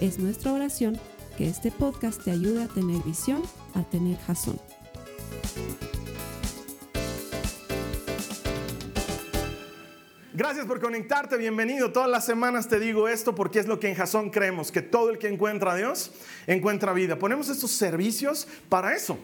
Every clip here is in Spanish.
Es nuestra oración que este podcast te ayude a tener visión, a tener jazón. Gracias por conectarte, bienvenido. Todas las semanas te digo esto porque es lo que en Jason creemos, que todo el que encuentra a Dios encuentra vida. Ponemos estos servicios para eso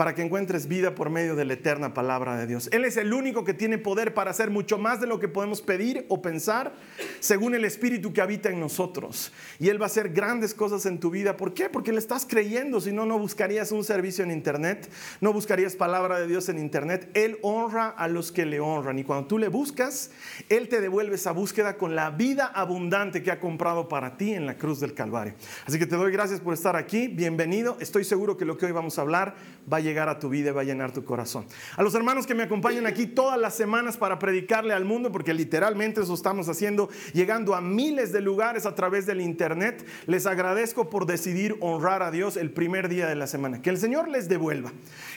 para que encuentres vida por medio de la eterna palabra de Dios. Él es el único que tiene poder para hacer mucho más de lo que podemos pedir o pensar según el Espíritu que habita en nosotros. Y Él va a hacer grandes cosas en tu vida. ¿Por qué? Porque le estás creyendo. Si no, no buscarías un servicio en Internet, no buscarías palabra de Dios en Internet. Él honra a los que le honran. Y cuando tú le buscas, Él te devuelve esa búsqueda con la vida abundante que ha comprado para ti en la cruz del Calvario. Así que te doy gracias por estar aquí. Bienvenido. Estoy seguro que lo que hoy vamos a hablar va a llegar a tu vida y va a llenar tu corazón. A los hermanos que me acompañan aquí todas las semanas para predicarle al mundo, porque literalmente eso estamos haciendo, llegando a miles de lugares a través del Internet, les agradezco por decidir honrar a Dios el primer día de la semana. Que el Señor les devuelva,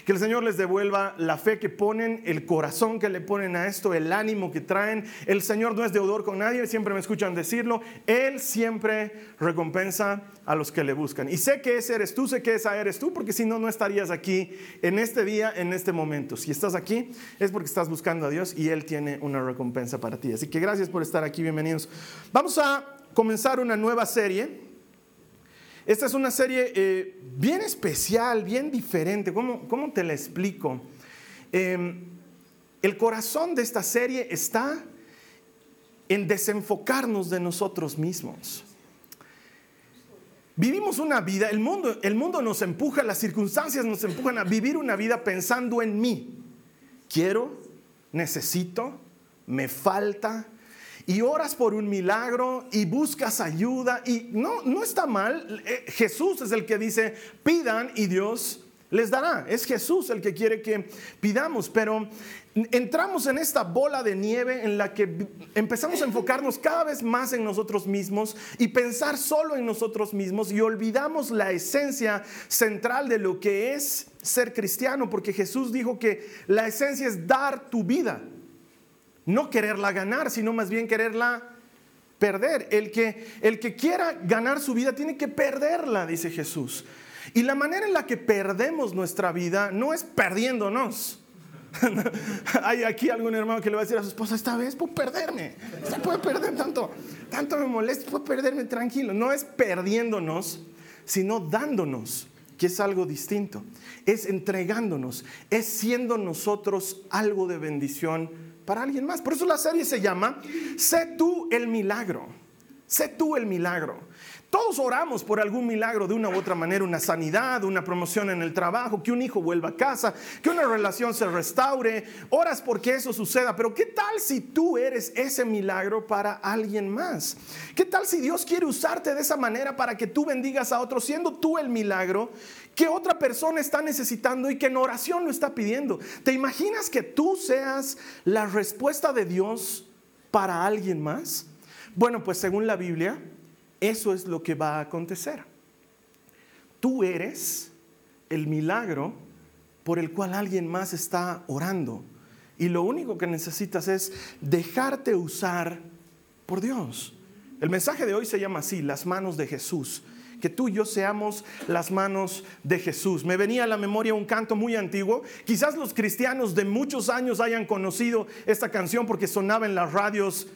que el Señor les devuelva la fe que ponen, el corazón que le ponen a esto, el ánimo que traen. El Señor no es deudor con nadie, siempre me escuchan decirlo. Él siempre recompensa a los que le buscan. Y sé que ese eres tú, sé que esa eres tú, porque si no, no estarías aquí en este día, en este momento. Si estás aquí, es porque estás buscando a Dios y Él tiene una recompensa para ti. Así que gracias por estar aquí, bienvenidos. Vamos a comenzar una nueva serie. Esta es una serie eh, bien especial, bien diferente. ¿Cómo, cómo te la explico? Em, el corazón de esta serie está en desenfocarnos de nosotros mismos. Vivimos una vida, el mundo, el mundo nos empuja, las circunstancias nos empujan a vivir una vida pensando en mí. Quiero, necesito, me falta, y oras por un milagro y buscas ayuda y no, no está mal. Eh, Jesús es el que dice, pidan y Dios les dará. Es Jesús el que quiere que pidamos, pero entramos en esta bola de nieve en la que empezamos a enfocarnos cada vez más en nosotros mismos y pensar solo en nosotros mismos y olvidamos la esencia central de lo que es ser cristiano, porque Jesús dijo que la esencia es dar tu vida, no quererla ganar, sino más bien quererla perder. El que, el que quiera ganar su vida tiene que perderla, dice Jesús. Y la manera en la que perdemos nuestra vida no es perdiéndonos. Hay aquí algún hermano que le va a decir a su esposa, esta vez puedo perderme. Se puede perder tanto, tanto me molesta, puedo perderme tranquilo. No es perdiéndonos, sino dándonos, que es algo distinto. Es entregándonos, es siendo nosotros algo de bendición para alguien más. Por eso la serie se llama Sé tú el milagro. Sé tú el milagro. Todos oramos por algún milagro de una u otra manera, una sanidad, una promoción en el trabajo, que un hijo vuelva a casa, que una relación se restaure. Oras porque eso suceda, pero ¿qué tal si tú eres ese milagro para alguien más? ¿Qué tal si Dios quiere usarte de esa manera para que tú bendigas a otros, siendo tú el milagro que otra persona está necesitando y que en oración lo está pidiendo? ¿Te imaginas que tú seas la respuesta de Dios para alguien más? Bueno, pues según la Biblia, eso es lo que va a acontecer. Tú eres el milagro por el cual alguien más está orando. Y lo único que necesitas es dejarte usar por Dios. El mensaje de hoy se llama así, las manos de Jesús. Que tú y yo seamos las manos de Jesús. Me venía a la memoria un canto muy antiguo. Quizás los cristianos de muchos años hayan conocido esta canción porque sonaba en las radios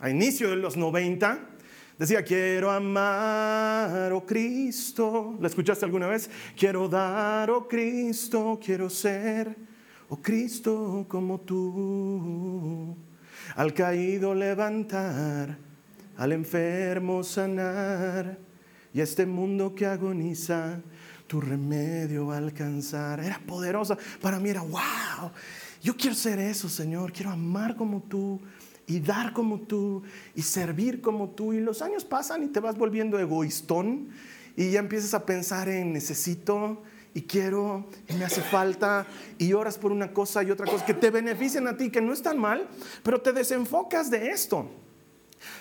a inicio de los 90. Decía, quiero amar, oh Cristo. ¿La escuchaste alguna vez? Quiero dar, oh Cristo, quiero ser, oh Cristo, como tú. Al caído levantar, al enfermo sanar, y este mundo que agoniza, tu remedio alcanzar. Era poderosa. Para mí era, wow, yo quiero ser eso, Señor. Quiero amar como tú y dar como tú y servir como tú. Y los años pasan y te vas volviendo egoístón y ya empiezas a pensar en necesito y quiero y me hace falta y oras por una cosa y otra cosa que te beneficien a ti, que no es tan mal, pero te desenfocas de esto.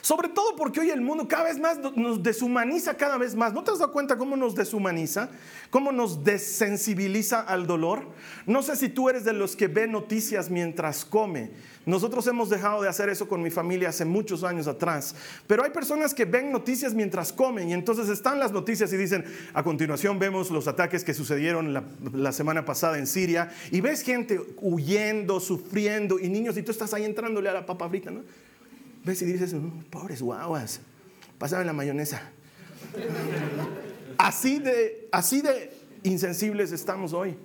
Sobre todo porque hoy el mundo cada vez más nos deshumaniza cada vez más. ¿No te has dado cuenta cómo nos deshumaniza? ¿Cómo nos desensibiliza al dolor? No sé si tú eres de los que ve noticias mientras come. Nosotros hemos dejado de hacer eso con mi familia hace muchos años atrás. Pero hay personas que ven noticias mientras comen y entonces están las noticias y dicen, a continuación vemos los ataques que sucedieron la, semana pasada en Siria y ves gente huyendo, sufriendo y niños y tú estás ahí entrándole a la papa frita, ¿no? Ves y dices, mm, pobres guaguas, pásame la mayonesa. Así de, así de insensibles estamos hoy.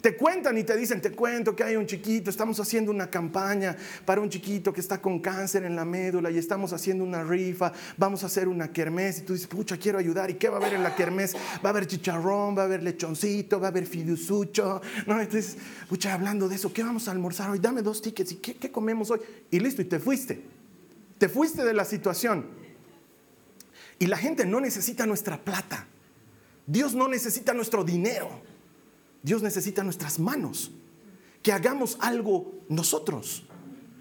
Te cuentan y te dicen, te cuento que hay un chiquito, estamos haciendo una campaña para un chiquito que está con cáncer en la médula y estamos haciendo una rifa, vamos a hacer una kermés y tú dices, pucha, quiero ayudar. ¿Y qué va a haber en la kermés? Va a haber chicharrón, va a haber lechoncito, va a haber fidusucho. ¿no? Entonces, pucha, hablando de eso, ¿qué vamos a almorzar hoy? Dame dos tickets y ¿qué, qué comemos hoy? Y listo, y te fuiste. Te fuiste de la situación. Y la gente no necesita nuestra plata. Dios no necesita nuestro dinero. Dios necesita nuestras manos. Que hagamos algo nosotros.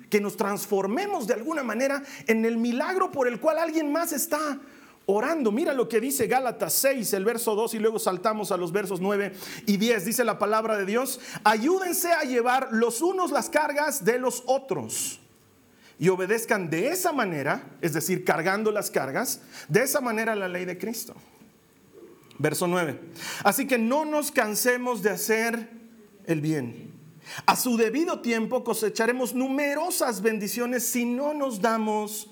Que nos transformemos de alguna manera en el milagro por el cual alguien más está orando. Mira lo que dice Gálatas 6, el verso 2 y luego saltamos a los versos 9 y 10. Dice la palabra de Dios, ayúdense a llevar los unos las cargas de los otros y obedezcan de esa manera, es decir, cargando las cargas, de esa manera la ley de Cristo. Verso 9. Así que no nos cansemos de hacer el bien. A su debido tiempo cosecharemos numerosas bendiciones si no nos damos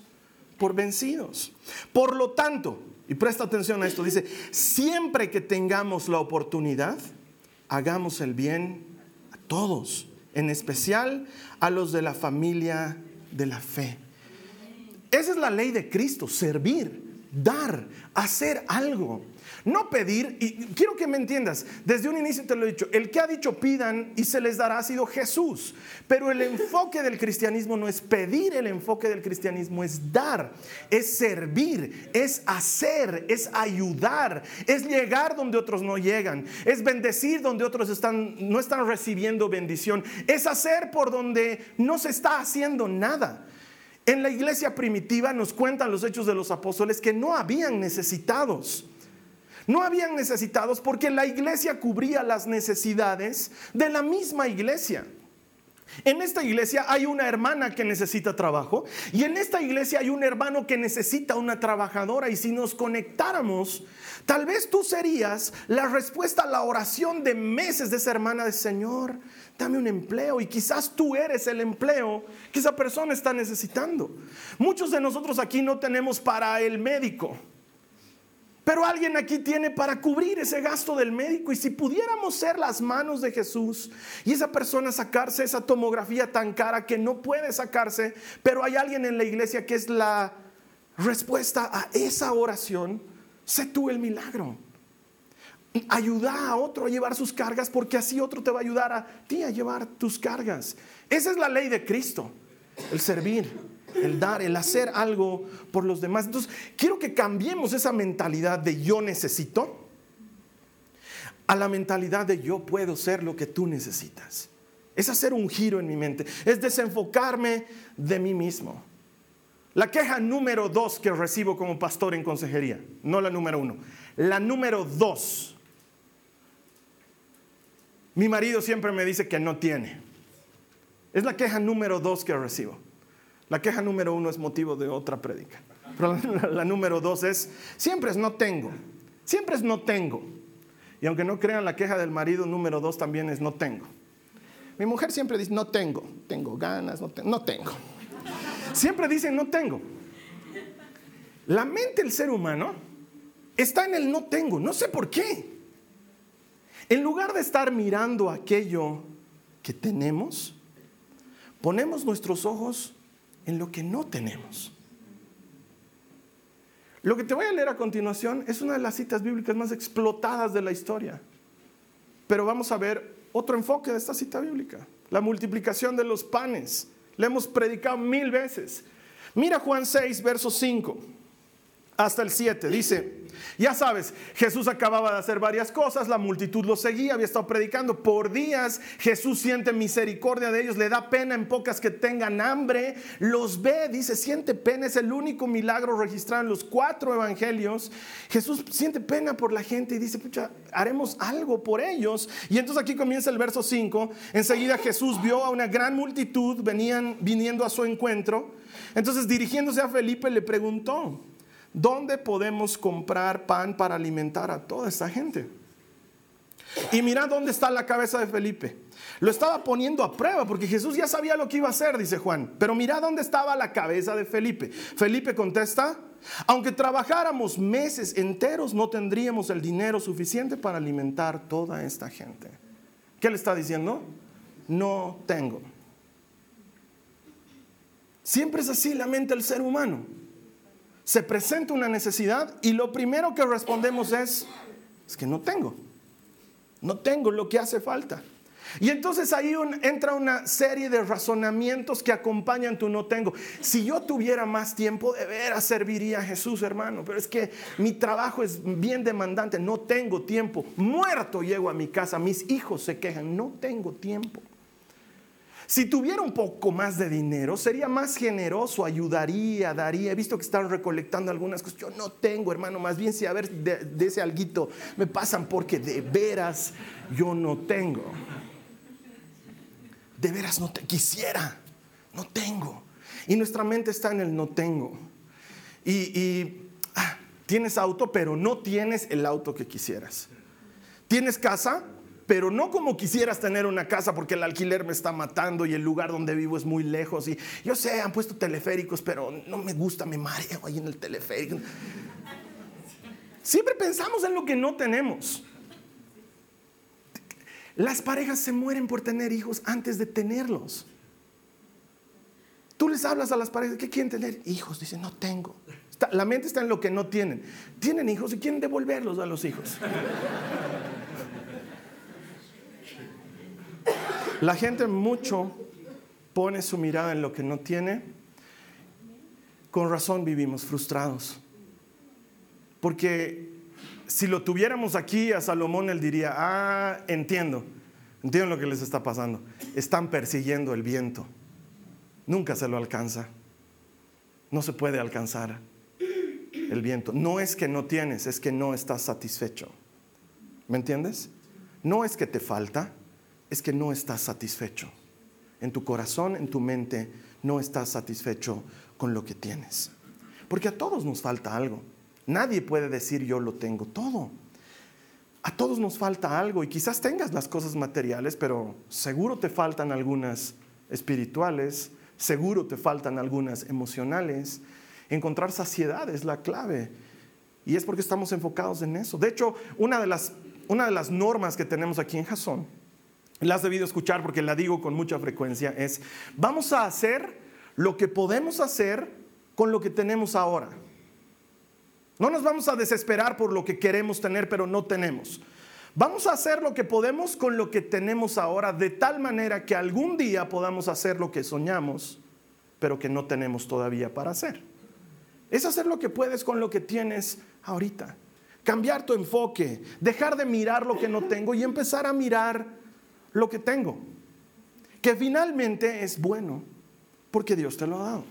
por vencidos. Por lo tanto, y presta atención a esto, dice, siempre que tengamos la oportunidad, hagamos el bien a todos, en especial a los de la familia de la fe. Esa es la ley de Cristo, servir, dar, hacer algo. No pedir, y quiero que me entiendas, desde un inicio te lo he dicho, el que ha dicho pidan y se les dará ha sido Jesús, pero el enfoque del cristianismo no es pedir, el enfoque del cristianismo es dar, es servir, es hacer, es ayudar, es llegar donde otros no llegan, es bendecir donde otros están, no están recibiendo bendición, es hacer por donde no se está haciendo nada. En la iglesia primitiva nos cuentan los hechos de los apóstoles que no habían necesitados. No habían necesitados porque la iglesia cubría las necesidades de la misma iglesia. En esta iglesia hay una hermana que necesita trabajo y en esta iglesia hay un hermano que necesita una trabajadora y si nos conectáramos, tal vez tú serías la respuesta a la oración de meses de esa hermana de Señor, dame un empleo y quizás tú eres el empleo que esa persona está necesitando. Muchos de nosotros aquí no tenemos para el médico. Pero alguien aquí tiene para cubrir ese gasto del médico. Y si pudiéramos ser las manos de Jesús y esa persona sacarse esa tomografía tan cara que no puede sacarse, pero hay alguien en la iglesia que es la respuesta a esa oración, sé tú el milagro. Ayuda a otro a llevar sus cargas porque así otro te va a ayudar a ti a llevar tus cargas. Esa es la ley de Cristo, el servir el dar, el hacer algo por los demás. Entonces, quiero que cambiemos esa mentalidad de yo necesito a la mentalidad de yo puedo ser lo que tú necesitas. Es hacer un giro en mi mente, es desenfocarme de mí mismo. La queja número dos que recibo como pastor en consejería, no la número uno, la número dos. Mi marido siempre me dice que no tiene. Es la queja número dos que recibo. La queja número uno es motivo de otra prédica. Pero la, número dos es, siempre es no tengo. Siempre es no tengo. Y aunque no crean, la queja del marido número dos también es no tengo. Mi mujer siempre dice, no tengo, tengo ganas, no, no tengo. Siempre dicen, no tengo. La mente del ser humano está en el no tengo, no sé por qué. En lugar de estar mirando aquello que tenemos, ponemos nuestros ojos en lo que no tenemos. Lo que te voy a leer a continuación es una de las citas bíblicas más explotadas de la historia. Pero vamos a ver otro enfoque de esta cita bíblica, la multiplicación de los panes. Le hemos predicado mil veces. Mira Juan 6, verso 5. hasta el 7. Dice, ya sabes, Jesús acababa de hacer varias cosas, la multitud lo seguía, había estado predicando por días, Jesús siente misericordia de ellos, le da pena en pocas que tengan hambre, los ve, dice, siente pena, es el único milagro registrado en los cuatro evangelios. Jesús siente pena por la gente y dice, pucha, haremos algo por ellos. Y entonces aquí comienza el verso 5, enseguida Jesús vio a una gran multitud, venían viniendo a su encuentro, entonces dirigiéndose a Felipe le preguntó, ¿Dónde podemos comprar pan para alimentar a toda esta gente? Y mira dónde está la cabeza de Felipe. Lo estaba poniendo a prueba porque Jesús ya sabía lo que iba a hacer, dice Juan. Pero mira dónde estaba la cabeza de Felipe. Felipe contesta, aunque trabajáramos meses enteros, no tendríamos el dinero suficiente para alimentar toda esta gente. ¿Qué le está diciendo? No tengo. Siempre es así la mente del ser humano se presenta una necesidad y lo primero que respondemos es, es que no tengo, no tengo lo que hace falta. Y entonces ahí entra una serie de razonamientos que acompañan tu no tengo. Si yo tuviera más tiempo, de veras serviría a Jesús, hermano. Pero es que mi trabajo es bien demandante, no tengo tiempo. Muerto llego a mi casa, mis hijos se quejan, no tengo tiempo. Si tuviera un poco más de dinero, sería más generoso, ayudaría, daría. He visto que están recolectando algunas cosas. Yo no tengo, hermano, más bien si a ver de, ese alguito me pasan porque de veras yo no tengo. De veras no te quisiera, no tengo. Y nuestra mente está en el no tengo. Y, ah, tienes auto, pero no tienes el auto que quisieras. Tienes casa, pero no como quisieras tener una casa porque el alquiler me está matando y el lugar donde vivo es muy lejos. Y yo sé, han puesto teleféricos, pero no me gusta, me mareo ahí en el teleférico. Siempre pensamos en lo que no tenemos. Las parejas se mueren por tener hijos antes de tenerlos. Tú les hablas a las parejas, ¿qué quieren tener? Hijos, dicen, no tengo. la mente está en lo que no tienen. Tienen hijos y quieren devolverlos a los hijos. La gente mucho pone su mirada en lo que no tiene. Con razón vivimos frustrados. Porque si lo tuviéramos aquí a Salomón, él diría, ah, entiendo, entiendo lo que les está pasando. Están persiguiendo el viento. Nunca se lo alcanza. No se puede alcanzar el viento. No es que no tienes, es que no estás satisfecho. ¿Me entiendes? No es que te falta, es que no estás satisfecho. En tu corazón, en tu mente, no estás satisfecho con lo que tienes. Porque a todos nos falta algo. Nadie puede decir yo lo tengo todo. A todos nos falta algo y quizás tengas las cosas materiales, pero seguro te faltan algunas espirituales, seguro te faltan algunas emocionales. Encontrar saciedad es la clave y es porque estamos enfocados en eso. De hecho, una de las, una de las normas que tenemos aquí en Jasón la has debido escuchar porque la digo con mucha frecuencia, es, vamos a hacer lo que podemos hacer con lo que tenemos ahora. No nos vamos a desesperar por lo que queremos tener pero no tenemos. Vamos a hacer lo que podemos con lo que tenemos ahora de tal manera que algún día podamos hacer lo que soñamos pero que no tenemos todavía para hacer. Es hacer lo que puedes con lo que tienes ahorita. Cambiar tu enfoque, dejar de mirar lo que no tengo y empezar a mirar lo que tengo, que finalmente es bueno, porque Dios te lo ha dado.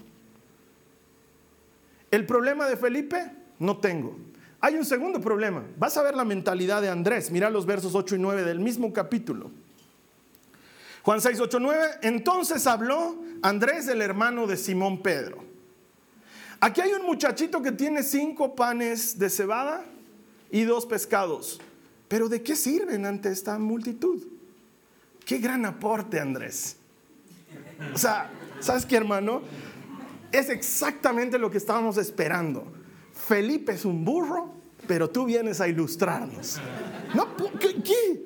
El problema de Felipe, no tengo. Hay un segundo problema. Vas a ver la mentalidad de Andrés. Mira los versos 8 y 9 del mismo capítulo. Juan 6, 8, 9. Entonces habló Andrés, el hermano de Simón Pedro. Aquí hay un muchachito que tiene cinco panes de cebada y dos pescados. Pero ¿de qué sirven ante esta multitud? Qué gran aporte, Andrés. O sea, ¿sabes qué, hermano? Es exactamente lo que estábamos esperando. Felipe es un burro, pero tú vienes a ilustrarnos. No, ¿qué?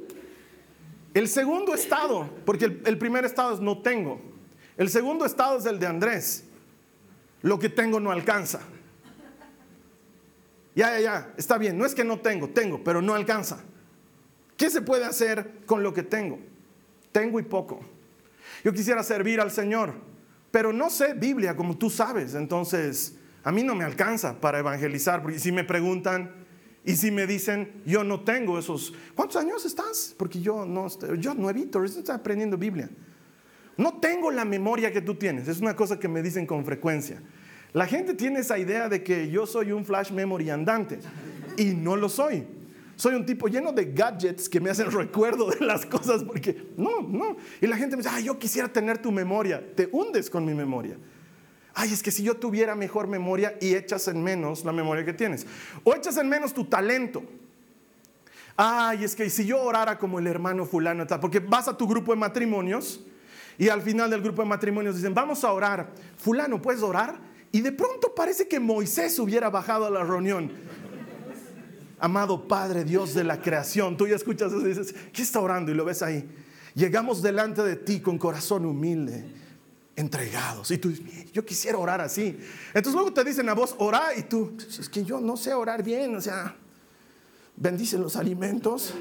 El segundo estado, porque el, el primer estado es no tengo. El segundo estado es el de Andrés. Lo que tengo no alcanza. Ya, ya, ya, está bien. No es que no tengo, tengo, pero no alcanza. ¿Qué se puede hacer con lo que tengo? Tengo y poco. Yo quisiera servir al Señor, pero no sé Biblia como tú sabes, entonces a mí no me alcanza para evangelizar, porque si me preguntan y si me dicen, yo no tengo esos, ¿cuántos años estás? Porque yo no, yo nuevito, estoy aprendiendo Biblia. No tengo la memoria que tú tienes, es una cosa que me dicen con frecuencia. La gente tiene esa idea de que yo soy un flash memory andante y no lo soy. Soy un tipo lleno de gadgets que me hacen recuerdo de las cosas porque no, no. Y la gente me dice, ay, yo quisiera tener tu memoria. Te hundes con mi memoria. Ay, es que si yo tuviera mejor memoria y echas en menos la memoria que tienes. O echas en menos tu talento. Ay, es que si yo orara como el hermano fulano, porque vas a tu grupo de matrimonios y al final del grupo de matrimonios dicen, vamos a orar. Fulano, ¿puedes orar? Y de pronto parece que Moisés hubiera bajado a la reunión. Amado Padre, Dios de la creación, tú ya escuchas eso y dices, ¿qué está orando? Y lo ves ahí. Llegamos delante de ti con corazón humilde, entregados. Y tú dices, yo quisiera orar así. Entonces luego te dicen a vos, ora, y tú, es que yo no sé orar bien, o sea, bendicen los alimentos.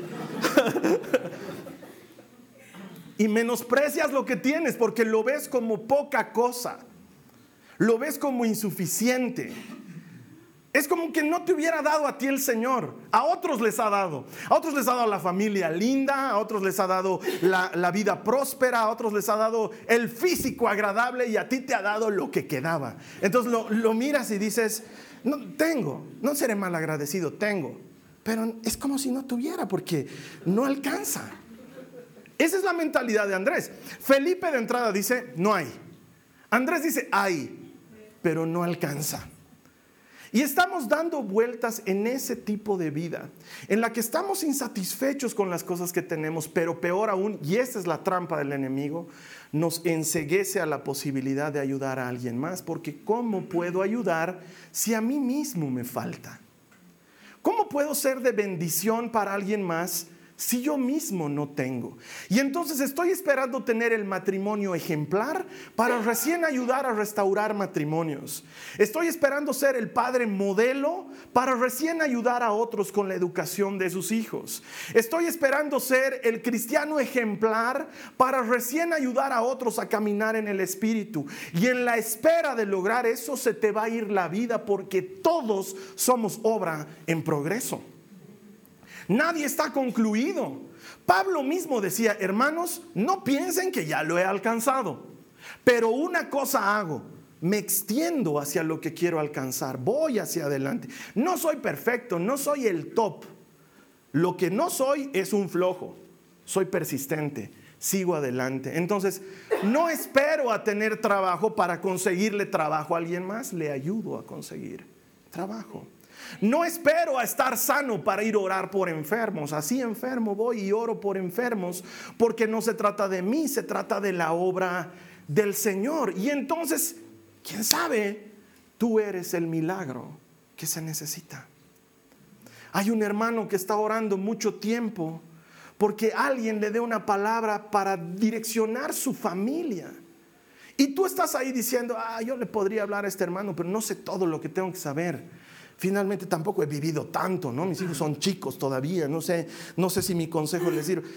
y menosprecias lo que tienes porque lo ves como poca cosa lo ves como insuficiente. Es como que no te hubiera dado a ti el Señor. A otros les ha dado. A otros les ha dado la familia linda, a otros les ha dado la, vida próspera, a otros les ha dado el físico agradable y a ti te ha dado lo que quedaba. Entonces lo, lo miras y dices, no, tengo, no seré mal agradecido, tengo. Pero es como si no tuviera porque no alcanza. Esa es la mentalidad de Andrés. Felipe de entrada dice, no hay. Andrés dice, hay pero no alcanza. Y estamos dando vueltas en ese tipo de vida, en la que estamos insatisfechos con las cosas que tenemos, pero peor aún, y esta es la trampa del enemigo, nos enseguece a la posibilidad de ayudar a alguien más, porque ¿cómo puedo ayudar si a mí mismo me falta? ¿Cómo puedo ser de bendición para alguien más si yo mismo no tengo? Y entonces estoy esperando tener el matrimonio ejemplar para recién ayudar a restaurar matrimonios. Estoy esperando ser el padre modelo para recién ayudar a otros con la educación de sus hijos. Estoy esperando ser el cristiano ejemplar para recién ayudar a otros a caminar en el espíritu. Y en la espera de lograr eso se te va a ir la vida porque todos somos obra en progreso. Nadie está concluido. Pablo mismo decía, hermanos, no piensen que ya lo he alcanzado, pero una cosa hago, me extiendo hacia lo que quiero alcanzar, voy hacia adelante. No soy perfecto, no soy el top. Lo que no soy es un flojo, soy persistente, sigo adelante. Entonces, no espero a tener trabajo para conseguirle trabajo a alguien más, le ayudo a conseguir trabajo. No espero a estar sano para ir a orar por enfermos. Así enfermo voy y oro por enfermos porque no se trata de mí, se trata de la obra del Señor. Y entonces, ¿quién sabe? Tú eres el milagro que se necesita. Hay un hermano que está orando mucho tiempo porque alguien le dé una palabra para direccionar su familia. Y tú estás ahí diciendo, ah, yo le podría hablar a este hermano, pero no sé todo lo que tengo que saber. Finalmente tampoco he vivido tanto, ¿no? Mis hijos son chicos todavía, no sé, no sé si mi consejo les sirve.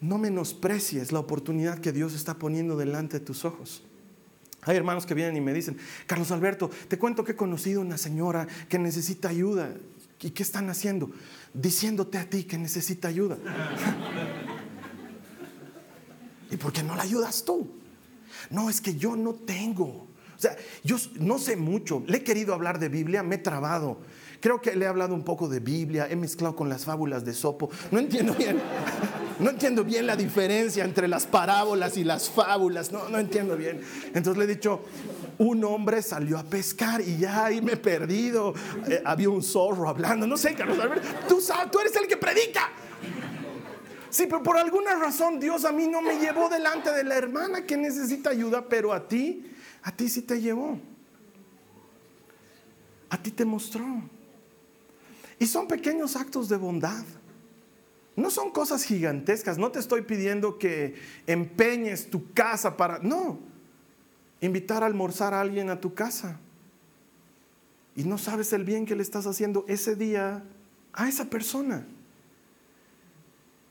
No menosprecies la oportunidad que Dios está poniendo delante de tus ojos. Hay hermanos que vienen y me dicen, Carlos Alberto, te cuento que he conocido una señora que necesita ayuda. ¿Y qué están haciendo? Diciéndote a ti que necesita ayuda. ¿Y por qué no la ayudas tú? No, es que yo no tengo. Sea, yo no sé mucho, le he querido hablar de Biblia, me he trabado. Creo que le he hablado un poco de Biblia, he mezclado con las fábulas de Sopo. No entiendo bien, no entiendo bien la diferencia entre las parábolas y las fábulas. No, no entiendo bien. Entonces le he dicho, un hombre salió a pescar y ya ahí me he perdido. Eh, había un zorro hablando, no sé, Carlos Alberto, tú, tú eres el que predica. Sí, pero por alguna razón Dios a mí no me llevó delante de la hermana que necesita ayuda, pero a ti a ti sí te llevó. A ti te mostró. Y son pequeños actos de bondad. No son cosas gigantescas. No te estoy pidiendo que empeñes tu casa para... No. Invitar a almorzar a alguien a tu casa. Y no sabes el bien que le estás haciendo ese día a esa persona.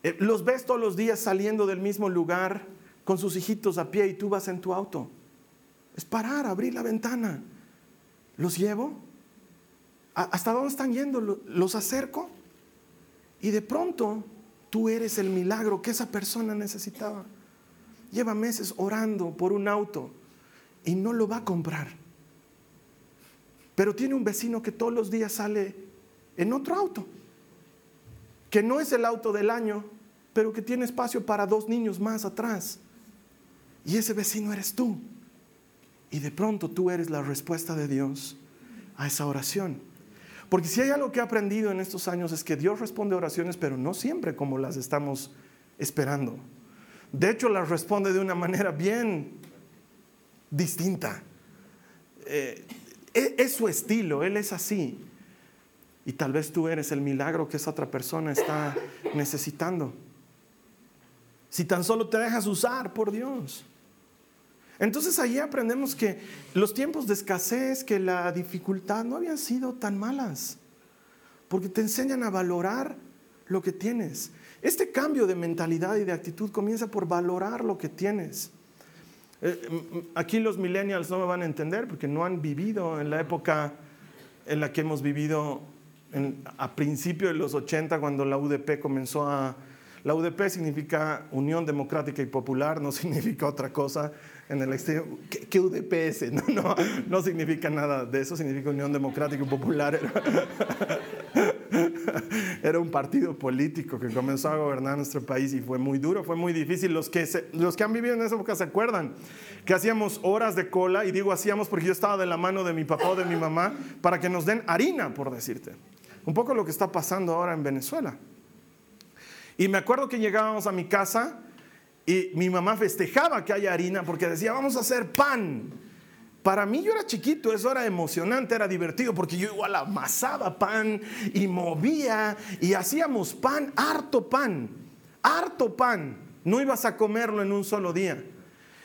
Eh, los ves todos los días saliendo del mismo lugar con sus hijitos a pie y tú vas en tu auto. Parar, abrir la ventana. ¿Los llevo? ¿Hasta dónde están yendo? ¿Los acerco? Y de pronto tú eres el milagro que esa persona necesitaba. Lleva meses orando por un auto y no lo va a comprar. Pero tiene un vecino que todos los días sale en otro auto, que no es el auto del año, pero que tiene espacio para dos niños más atrás. Y ese vecino eres tú. Y de pronto tú eres la respuesta de Dios a esa oración. Porque si hay algo que he aprendido en estos años es que Dios responde oraciones, pero no siempre como las estamos esperando. De hecho, las responde de una manera bien distinta. Eh, e, es su estilo, Él es así. Y tal vez tú eres el milagro que esa otra persona está necesitando. Si tan solo te dejas usar por Dios. Entonces allí aprendemos que los tiempos de escasez, que la dificultad no habían sido tan malas, porque te enseñan a valorar lo que tienes. Este cambio de mentalidad y de actitud comienza por valorar lo que tienes. Eh, aquí los millennials no me van a entender porque no han vivido en la época en la que hemos vivido a principios de los 80 cuando la UDP comenzó a... La UDP significa Unión Democrática y Popular, no significa otra cosa en el exterior. ¿Qué, UDPS? No, no, no significa nada de eso, significa Unión Democrática y Popular. Era, un partido político que comenzó a gobernar nuestro país y fue muy duro, fue muy difícil. Los que, los que han vivido en esa época se acuerdan que hacíamos horas de cola, y digo hacíamos porque yo estaba de la mano de mi papá o de mi mamá, para que nos den harina, por decirte. Un poco lo que está pasando ahora en Venezuela. Y me acuerdo que llegábamos a mi casa y mi mamá festejaba que haya harina porque decía, vamos a hacer pan. Para mí yo era chiquito, eso era emocionante, era divertido, porque yo igual amasaba pan y movía y hacíamos pan, harto pan, harto pan. No ibas a comerlo en un solo día.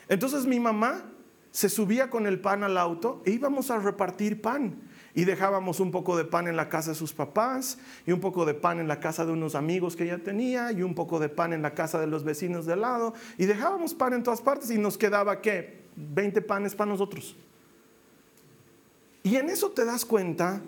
Entonces mi mamá se subía con el pan al auto e íbamos a repartir pan y dejábamos un poco de pan en la casa de sus papás y un poco de pan en la casa de unos amigos que ella tenía y un poco de pan en la casa de los vecinos de lado y dejábamos pan en todas partes y nos quedaba qué 20 panes para nosotros. Y en eso te das cuenta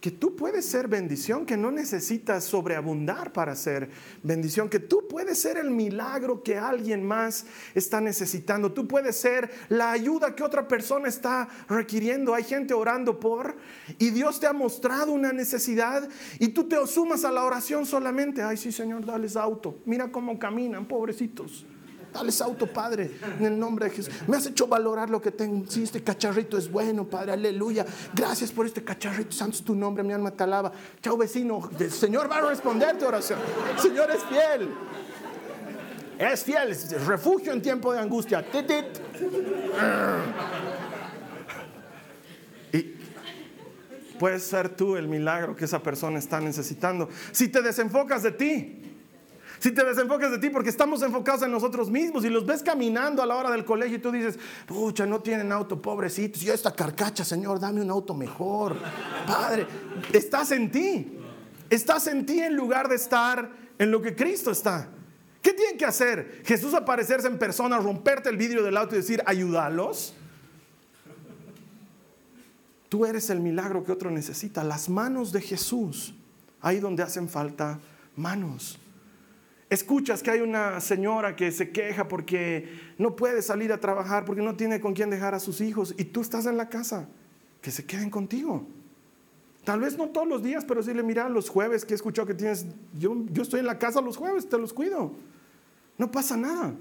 que tú puedes ser bendición, que no necesitas sobreabundar para ser bendición, que tú puedes ser el milagro que alguien más está necesitando, tú puedes ser la ayuda que otra persona está requiriendo. Hay gente orando por y Dios te ha mostrado una necesidad y tú te sumas a la oración solamente. Ay, sí, Señor, dales auto. Mira cómo caminan, pobrecitos. Dale auto, Padre, en el nombre de Jesús. Me has hecho valorar lo que tengo. Sí, este cacharrito es bueno, Padre, aleluya. Gracias por este cacharrito, santo es tu nombre, mi alma te alaba. Chao, vecino. El Señor va a responder tu oración. El Señor es fiel. Es fiel, refugio en tiempo de angustia. Y puedes ser tú el milagro que esa persona está necesitando. Si te desenfocas de ti, si te desenfocas de ti, porque estamos enfocados en nosotros mismos y los ves caminando a la hora del colegio y tú dices, pucha, no tienen auto, pobrecitos. Yo esta carcacha, Señor, dame un auto mejor. Padre, estás en ti. Estás en ti en lugar de estar en lo que Cristo está. ¿Qué tienen que hacer? Jesús aparecerse en persona, romperte el vidrio del auto y decir, ayúdalos. Tú eres el milagro que otro necesita. Las manos de Jesús, ahí donde hacen falta manos. Escuchas que hay una señora que se queja porque no puede salir a trabajar, porque no tiene con quién dejar a sus hijos y tú estás en la casa, que se queden contigo. Tal vez no todos los días, pero le mira, los jueves que he escuchado que tienes, yo, yo estoy en la casa los jueves, te los cuido. No pasa nada.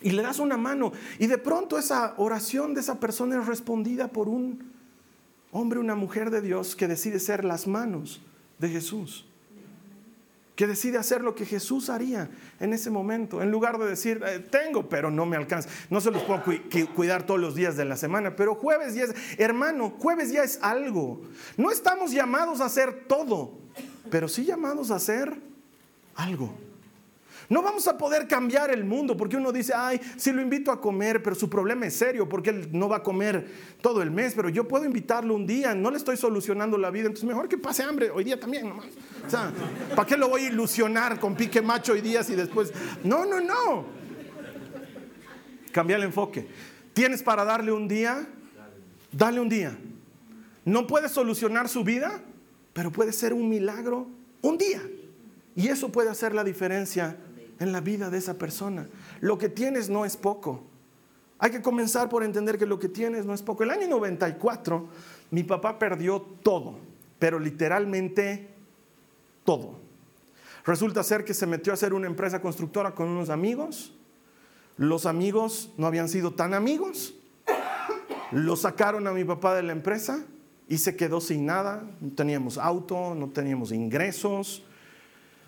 Y le das una mano. Y de pronto esa oración de esa persona es respondida por un hombre, una mujer de Dios que decide ser las manos de Jesús que decide hacer lo que Jesús haría en ese momento, en lugar de decir, eh, tengo, pero no me alcanza. No se los puedo cuidar todos los días de la semana, pero jueves ya es, hermano, jueves ya es algo. No estamos llamados a hacer todo, pero sí llamados a hacer algo. No vamos a poder cambiar el mundo porque uno dice, ay, si lo invito a comer, pero su problema es serio porque él no va a comer todo el mes, pero yo puedo invitarlo un día, no le estoy solucionando la vida, entonces mejor que pase hambre hoy día también nomás. O sea, ¿para qué lo voy a ilusionar con pique macho hoy día y después? No, no, no. Cambia el enfoque. ¿Tienes para darle un día? Dale un día. no puede solucionar su vida, pero puede ser un milagro un día. Y eso puede hacer la diferencia en la vida de esa persona. Lo que tienes no es poco. Hay que comenzar por entender que lo que tienes no es poco. El año 94 mi papá perdió todo, pero literalmente todo. Resulta ser que se metió a hacer una empresa constructora con unos amigos. Los amigos no habían sido tan amigos. Lo sacaron a mi papá de la empresa y se quedó sin nada. No teníamos auto, no teníamos ingresos.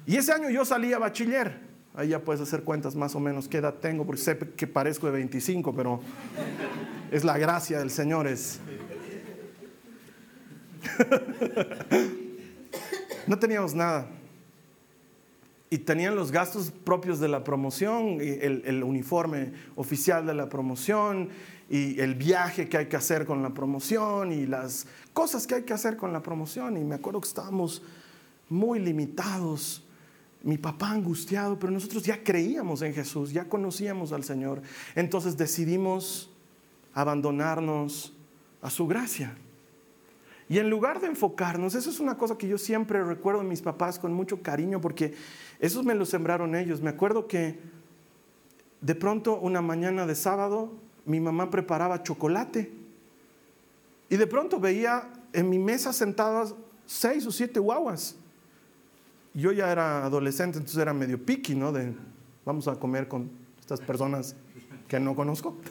Y ese año yo salí bachiller. Ahí ya puedes hacer cuentas más o menos qué edad tengo, porque sé que parezco de 25, pero es la gracia del Señor. Es... no teníamos nada. Y tenían los gastos propios de la promoción, el, el uniforme oficial de la promoción, y el viaje que hay que hacer con la promoción, y las cosas que hay que hacer con la promoción. Y me acuerdo que estábamos muy limitados mi papá angustiado, pero nosotros ya creíamos en Jesús, ya conocíamos al Señor. Entonces decidimos abandonarnos a su gracia. Y en lugar de enfocarnos, eso es una cosa que yo siempre recuerdo de mis papás con mucho cariño, porque esos me lo sembraron ellos. Me acuerdo que de pronto una mañana de sábado mi mamá preparaba chocolate. Y de pronto veía en mi mesa sentadas seis o siete guaguas yo ya era adolescente, entonces era medio piqui, ¿no? De vamos a comer con estas personas que no conozco.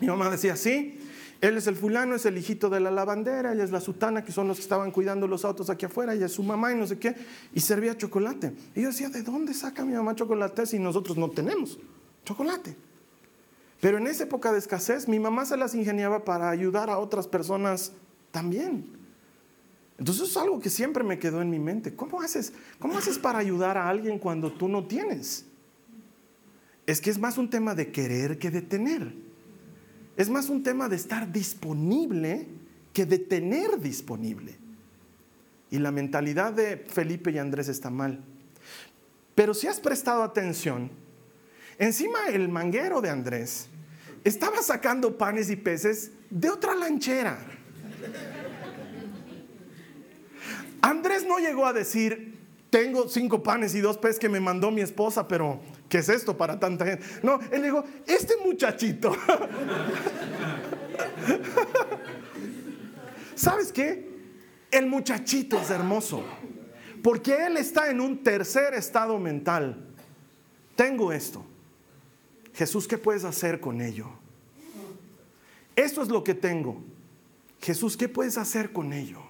Mi mamá decía, sí, él es el fulano, es el hijito de la lavandera, ella es la sutana, que son los que estaban cuidando los autos aquí afuera, ella es su mamá y no sé qué, y servía chocolate. Y yo decía, ¿de dónde saca mi mamá chocolate si nosotros no tenemos chocolate? Pero en esa época de escasez, mi mamá se las ingeniaba para ayudar a otras personas también. Entonces es algo que siempre me quedó en mi mente. ¿Cómo haces, ¿Cómo haces para ayudar a alguien cuando tú no tienes? Es que es más un tema de querer que de tener. Es más un tema de estar disponible que de tener disponible. Y la mentalidad de Felipe y Andrés está mal. Pero si has prestado atención, encima el manguero de Andrés estaba sacando panes y peces de otra lanchera. Andrés no llegó a decir, tengo cinco panes y dos peces que me mandó mi esposa, pero ¿qué es esto para tanta gente? No, él dijo, este muchachito. ¿Sabes qué? El muchachito es hermoso, porque él está en un tercer estado mental. Tengo esto. Jesús, ¿qué puedes hacer con ello? Esto es lo que tengo. Jesús, ¿qué puedes hacer con ello?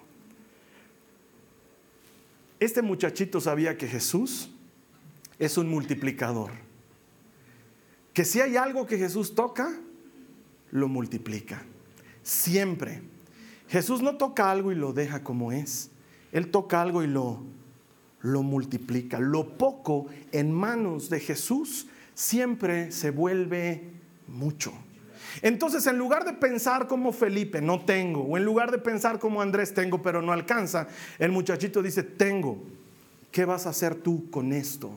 Este muchachito sabía que Jesús es un multiplicador. Que si hay algo que Jesús toca, lo multiplica. Siempre. Jesús no toca algo y lo deja como es. Él toca algo y lo, lo multiplica. Lo poco en manos de Jesús siempre se vuelve mucho. Entonces, en lugar de pensar como Felipe, no tengo, o en lugar de pensar como Andrés, tengo, pero no alcanza, el muchachito dice, tengo, ¿qué vas a hacer tú con esto?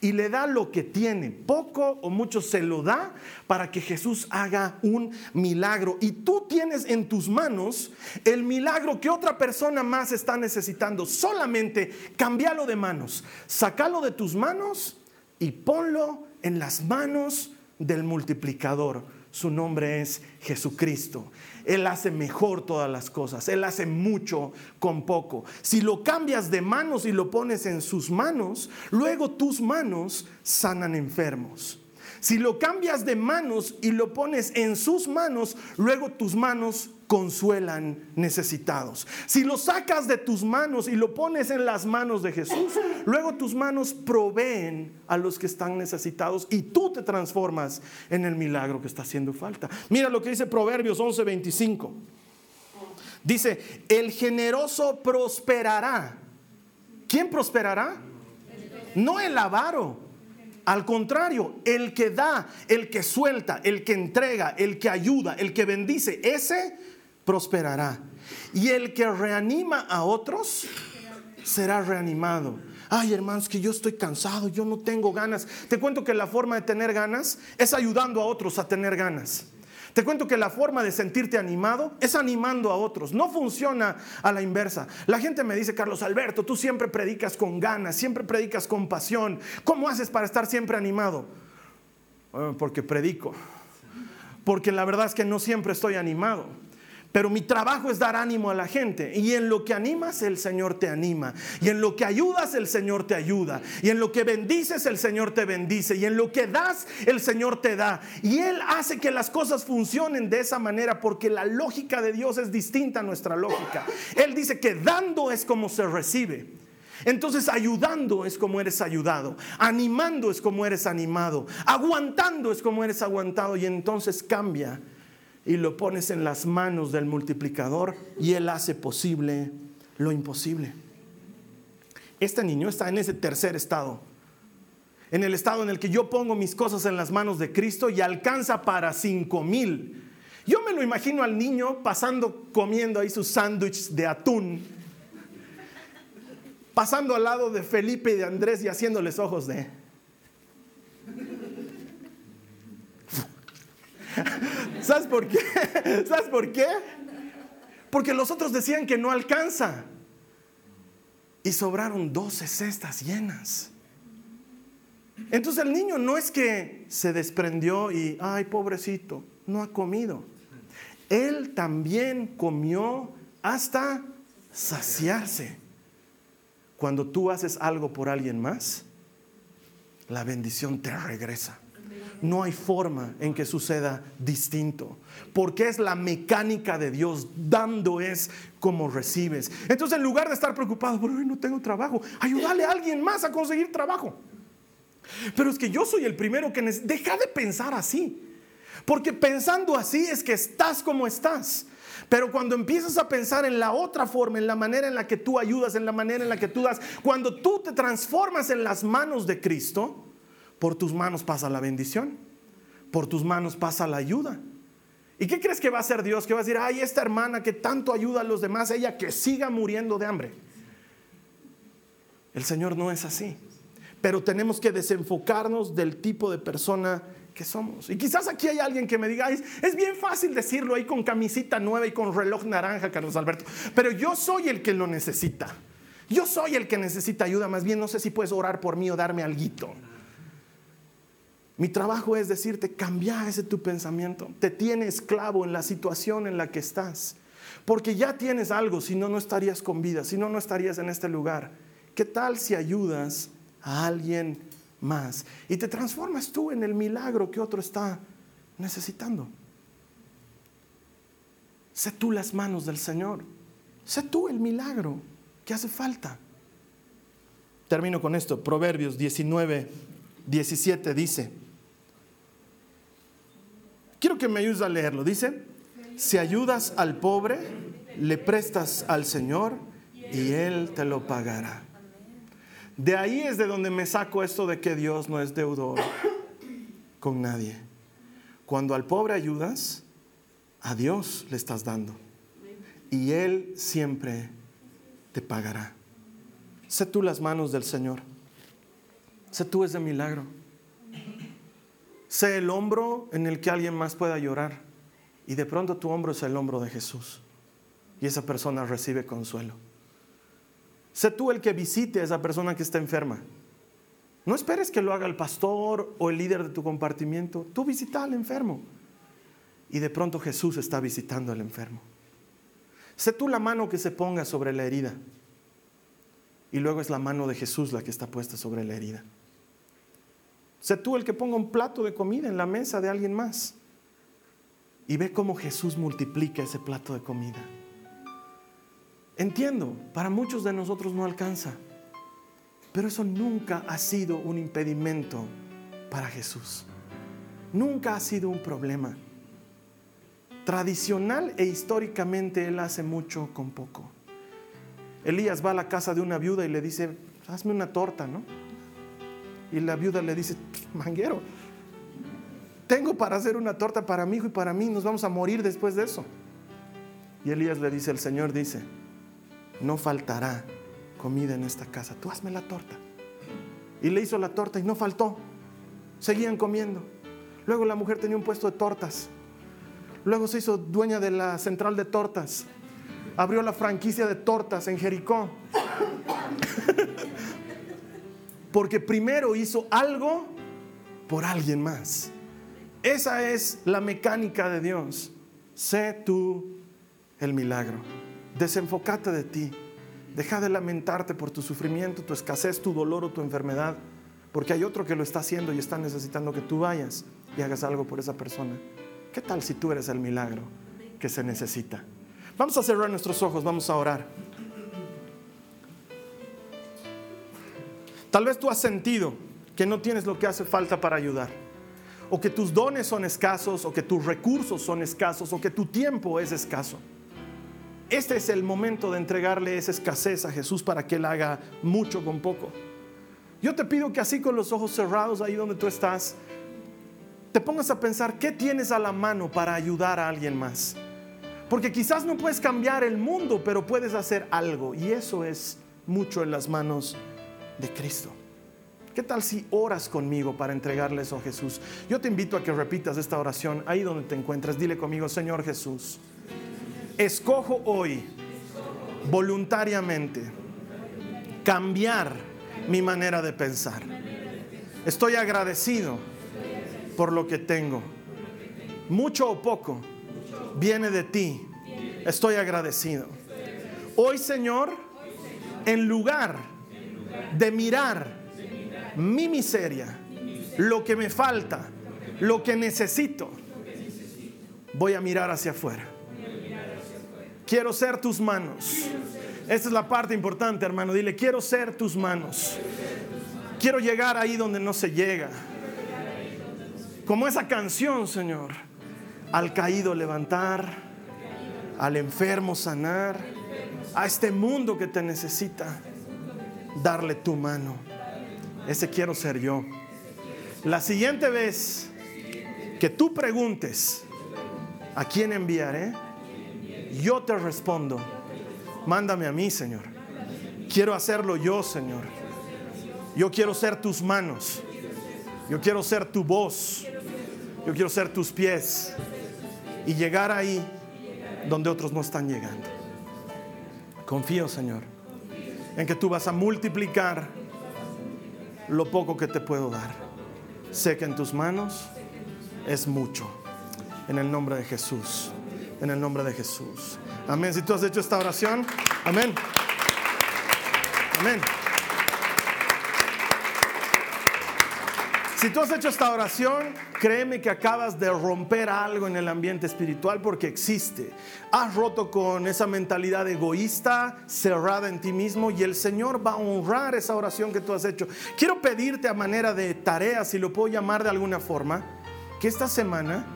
Y le da lo que tiene, poco o mucho se lo da para que Jesús haga un milagro. Y tú tienes en tus manos el milagro que otra persona más está necesitando. Solamente cambialo de manos, sacalo de tus manos y ponlo en las manos del multiplicador su nombre es Jesucristo. Él hace mejor todas las cosas. Él hace mucho con poco. Si lo cambias de manos y lo pones en sus manos, luego tus manos sanan enfermos. Si lo cambias de manos y lo pones en sus manos, luego tus manos consuelan necesitados. Si lo sacas de tus manos y lo pones en las manos de Jesús, luego tus manos proveen a los que están necesitados y tú te transformas en el milagro que está haciendo falta. Mira lo que dice Proverbios 11:25. Dice, el generoso prosperará. ¿Quién prosperará? No el avaro. Al contrario, el que da, el que suelta, el que entrega, el que ayuda, el que bendice, ese prosperará. Y el que reanima a otros será reanimado. Ay, hermanos, que yo estoy cansado, yo no tengo ganas. Te cuento que la forma de tener ganas es ayudando a otros a tener ganas. Te cuento que la forma de sentirte animado es animando a otros. No funciona a la inversa. La gente me dice, Carlos Alberto, tú siempre predicas con ganas, siempre predicas con pasión. ¿Cómo haces para estar siempre animado? porque predico. Porque la verdad es que no siempre estoy animado. Pero mi trabajo es dar ánimo a la gente. Y en lo que animas, el Señor te anima. Y en lo que ayudas, el Señor te ayuda. Y en lo que bendices, el Señor te bendice. Y en lo que das, el Señor te da. Y Él hace que las cosas funcionen de esa manera porque la lógica de Dios es distinta a nuestra lógica. Él dice que dando es como se recibe. Entonces ayudando es como eres ayudado, animando es como eres animado, aguantando es como eres aguantado y entonces cambia y lo pones en las manos del multiplicador y él hace posible lo imposible. Este niño está en ese tercer estado, en el estado en el que yo pongo mis cosas en las manos de Cristo y alcanza para cinco mil. Yo me lo imagino al niño pasando comiendo ahí sus sándwiches de atún, pasando al lado de Felipe y de Andrés y haciéndoles ojos de... ¿Sabes por qué? ¿Sabes por qué? Porque los otros decían que no alcanza. Y sobraron 12 cestas llenas. Entonces el niño no es que se desprendió y, ay, pobrecito, no ha comido. Él también comió hasta saciarse. Cuando tú haces algo por alguien más, la bendición te regresa no hay forma en que suceda distinto. Porque es la mecánica de Dios. Dando es como recibes. Entonces, en lugar de estar preocupado, por no tengo trabajo, ayúdale a alguien más a conseguir trabajo. Pero es que yo soy el primero que deja de pensar así. Porque pensando así es que estás como estás. Pero cuando empiezas a pensar en la otra forma, en la manera en la que tú ayudas, en la manera en la que tú das, cuando tú te transformas en las manos de Cristo, por tus manos pasa la bendición, por tus manos pasa la ayuda. ¿Y qué crees que va a hacer Dios? Que va a decir, ay, esta hermana que tanto ayuda a los demás, ella que siga muriendo de hambre. El Señor no es así. Pero tenemos que desenfocarnos del tipo de persona que somos. Y quizás aquí hay alguien que me diga, es, bien fácil decirlo ahí con camisita nueva y con reloj naranja, Carlos Alberto, pero yo soy el que lo necesita. Yo soy el que necesita ayuda, más bien no sé si puedes orar por mí o darme algo. Mi trabajo es decirte, cambia ese tu pensamiento. Te tiene esclavo en la situación en la que estás. Porque ya tienes algo, si no, no estarías con vida, si no, no estarías en este lugar. ¿Qué tal si ayudas a alguien más y te transformas tú en el milagro que otro está necesitando? Sé tú las manos del Señor. Sé tú el milagro que hace falta. Termino con esto. Proverbios 19, 17 dice. Quiero que me ayudes a leerlo. Dice, si ayudas al pobre, le prestas al Señor y Él te lo pagará. De ahí es de donde me saco esto de que Dios no es deudor con nadie. Cuando al pobre ayudas, a Dios le estás dando. Y Él siempre te pagará. Sé tú las manos del Señor. Sé tú ese milagro. Sé el hombro en el que alguien más pueda llorar. Y de pronto tu hombro es el hombro de Jesús. Y esa persona recibe consuelo. Sé tú el que visite a esa persona que está enferma. No esperes que lo haga el pastor o el líder de tu compartimiento. Tú visita al enfermo. Y de pronto Jesús está visitando al enfermo. Sé tú la mano que se ponga sobre la herida. Y luego es la mano de Jesús la que está puesta sobre la herida. Sé tú el que ponga un plato de comida en la mesa de alguien más. Y ve cómo Jesús multiplica ese plato de comida. Entiendo, para muchos de nosotros no alcanza, pero eso nunca ha sido un impedimento para Jesús. Nunca ha sido un problema. Tradicional e históricamente Él hace mucho con poco. Elías va a la casa de una viuda y le dice, hazme una torta, ¿no? Y la viuda le dice, manguero, tengo para hacer una torta para mi hijo y para mí, nos vamos a morir después de eso. Y Elías le dice, el Señor dice, no faltará comida en esta casa, tú hazme la torta. Y le hizo la torta y no faltó, seguían comiendo. Luego la mujer tenía un puesto de tortas. Luego se hizo dueña de la central de tortas. Abrió la franquicia de tortas en Jericó. Porque primero hizo algo por alguien más. Esa es la mecánica de Dios. Sé tú el milagro. Desenfócate de ti. Deja de lamentarte por tu sufrimiento, tu escasez, tu dolor o tu enfermedad, porque hay otro que lo está haciendo y está necesitando que tú vayas y hagas algo por esa persona. ¿Qué tal si tú eres el milagro que se necesita? Vamos a cerrar nuestros ojos, vamos a orar. Tal vez tú has sentido que no tienes lo que hace falta para ayudar, o que tus dones son escasos, o que tus recursos son escasos, o que tu tiempo es escaso. Este es el momento de entregarle esa escasez a Jesús para que Él haga mucho con poco. Yo te pido que así con los ojos cerrados, ahí donde tú estás, te pongas a pensar qué tienes a la mano para ayudar a alguien más. Porque quizás no puedes cambiar el mundo, pero puedes hacer algo. Y eso es mucho en las manos de Cristo. ¿Qué tal si oras conmigo para entregarle eso a Jesús? Yo te invito a que repitas esta oración ahí donde te encuentres. Dile conmigo, Señor Jesús escojo hoy voluntariamente cambiar mi manera de pensar. Estoy agradecido por lo que tengo. Mucho o poco viene de ti. Estoy agradecido. Hoy, Señor, en lugar de mirar mi miseria, lo que me falta, lo que necesito, voy a mirar hacia afuera Quiero ser tus manos. Esta es la parte importante, hermano. Dile, quiero ser tus manos. Quiero llegar ahí donde no se llega. Como esa canción, Señor. Al caído levantar, al enfermo sanar, a este mundo que te necesita, darle tu mano. Ese quiero ser yo. La siguiente vez que tú preguntes, ¿a quién enviaré? yo te respondo, mándame a mí, Señor. Quiero hacerlo yo, Señor. Yo quiero ser tus manos. Yo quiero ser tu voz. Yo quiero ser tus pies. Y llegar ahí donde otros no están llegando. Confío, Señor, en que tú vas a multiplicar lo poco que te puedo dar. Sé que en tus manos es mucho. En el nombre de Jesús en el nombre de Jesús. Amén. Si tú has hecho esta oración, amén. Amén. Si tú has hecho esta oración, créeme que acabas de romper algo en el ambiente espiritual porque existe. Has roto con esa mentalidad egoísta, cerrada en ti mismo y el Señor va a honrar esa oración que tú has hecho. Quiero pedirte a manera de tarea, si lo puedo llamar de alguna forma, que esta semana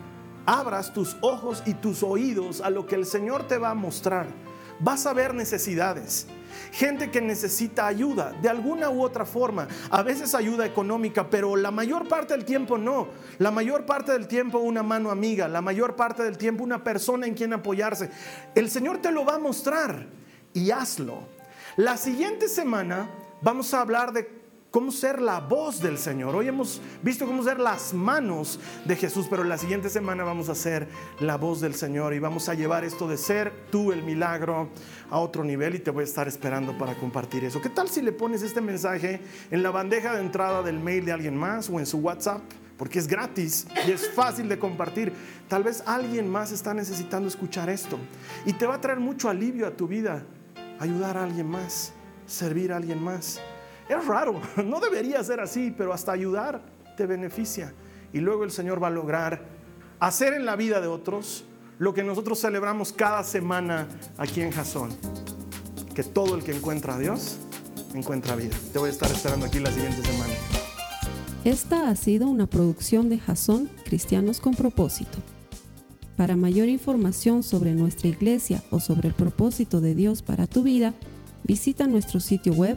abras tus ojos y tus oídos a lo que el Señor te va a mostrar. Vas a ver necesidades. Gente que necesita ayuda de alguna u otra forma. A veces ayuda económica, pero la mayor parte del tiempo no. La mayor parte del tiempo una mano amiga. La mayor parte del tiempo una persona en quien apoyarse. El Señor te lo va a mostrar y hazlo. La siguiente semana vamos a hablar de cómo ser la voz del Señor. Hoy hemos visto cómo ser las manos de Jesús, pero la siguiente semana vamos a ser la voz del Señor y vamos a llevar esto de ser tú el milagro a otro nivel y te voy a estar esperando para compartir eso. ¿Qué tal si le pones este mensaje en la bandeja de entrada del mail de alguien más o en su WhatsApp? Porque es gratis y es fácil de compartir. Tal vez alguien más está necesitando escuchar esto y te va a traer mucho alivio a tu vida. Ayudar a alguien más, servir a alguien más. Es raro, no debería ser así, pero hasta ayudar te beneficia. Y luego el Señor va a lograr hacer en la vida de otros lo que nosotros celebramos cada semana aquí en Jasón. Que todo el que encuentra a Dios encuentra vida. Te voy a estar esperando aquí la siguiente semana. Esta ha sido una producción de Jasón Cristianos con propósito. Para mayor información sobre nuestra iglesia o sobre el propósito de Dios para tu vida, visita nuestro sitio web